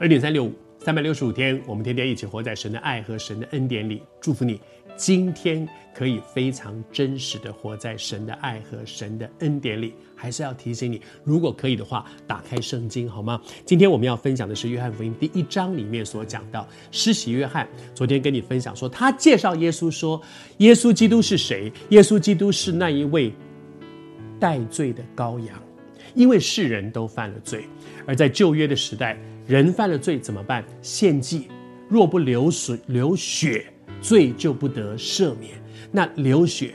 二点三六五，三百六十五天，我们天天一起活在神的爱和神的恩典里。祝福你，今天可以非常真实的活在神的爱和神的恩典里。还是要提醒你，如果可以的话，打开圣经好吗？今天我们要分享的是约翰福音第一章里面所讲到，施洗约翰昨天跟你分享说，他介绍耶稣说，耶稣基督是谁？耶稣基督是那一位代罪的羔羊。因为世人都犯了罪，而在旧约的时代，人犯了罪怎么办？献祭，若不流水流血，罪就不得赦免。那流血，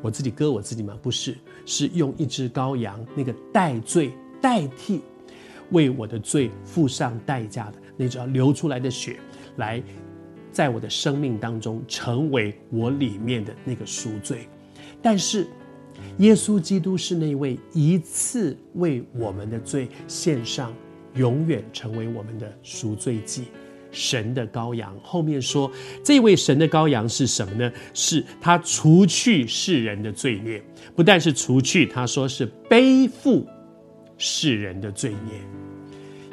我自己割我自己吗？不是，是用一只羔羊，那个代罪代替，为我的罪付上代价的那种流出来的血，来在我的生命当中成为我里面的那个赎罪。但是。耶稣基督是那位一次为我们的罪献上，永远成为我们的赎罪祭，神的羔羊。后面说，这位神的羔羊是什么呢？是他除去世人的罪孽，不但是除去，他说是背负世人的罪孽。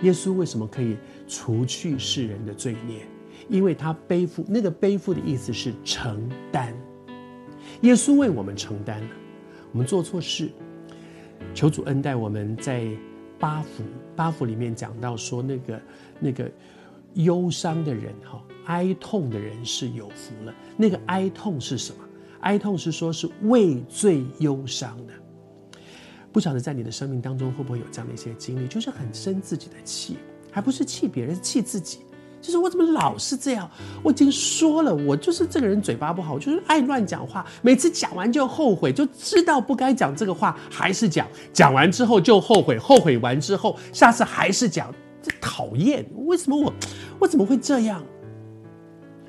耶稣为什么可以除去世人的罪孽？因为他背负，那个背负的意思是承担。耶稣为我们承担了。我们做错事，求主恩待我们。在八福八福里面讲到说，那个那个忧伤的人哈，哀痛的人是有福了。那个哀痛是什么？哀痛是说是为罪忧伤的。不晓得在你的生命当中会不会有这样的一些经历，就是很生自己的气，还不是气别人，气自己。是我怎么老是这样？我已经说了，我就是这个人嘴巴不好，我就是爱乱讲话。每次讲完就后悔，就知道不该讲这个话，还是讲。讲完之后就后悔，后悔完之后，下次还是讲。这讨厌！为什么我，我怎么会这样？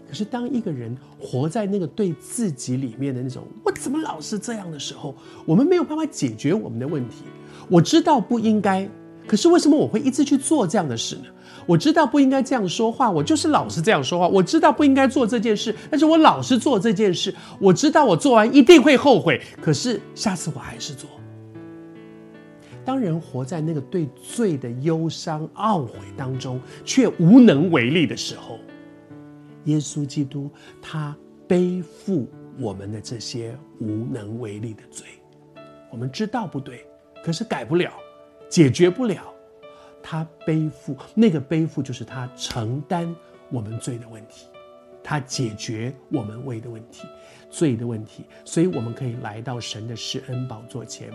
可是当一个人活在那个对自己里面的那种“我怎么老是这样”的时候，我们没有办法解决我们的问题。我知道不应该，可是为什么我会一直去做这样的事呢？我知道不应该这样说话，我就是老是这样说话。我知道不应该做这件事，但是我老是做这件事。我知道我做完一定会后悔，可是下次我还是做。当人活在那个对罪的忧伤懊悔当中，却无能为力的时候，耶稣基督他背负我们的这些无能为力的罪。我们知道不对，可是改不了，解决不了。他背负那个背负，就是他承担我们罪的问题，他解决我们胃的问题，罪的问题，所以我们可以来到神的施恩宝座前。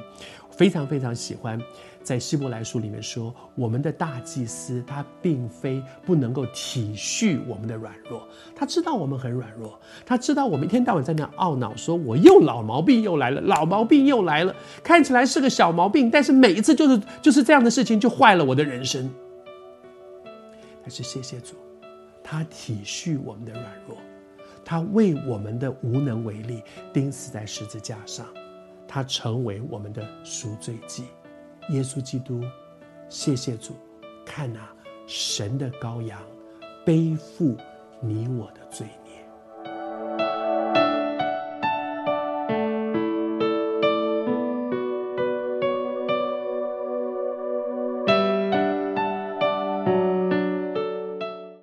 非常非常喜欢，在希伯来书里面说，我们的大祭司他并非不能够体恤我们的软弱，他知道我们很软弱，他知道我们一天到晚在那懊恼，说我又老毛病又来了，老毛病又来了，看起来是个小毛病，但是每一次就是就是这样的事情就坏了我的人生。但是谢谢主，他体恤我们的软弱，他为我们的无能为力钉死在十字架上。他成为我们的赎罪祭，耶稣基督，谢谢主，看啊，神的羔羊，背负你我的罪孽。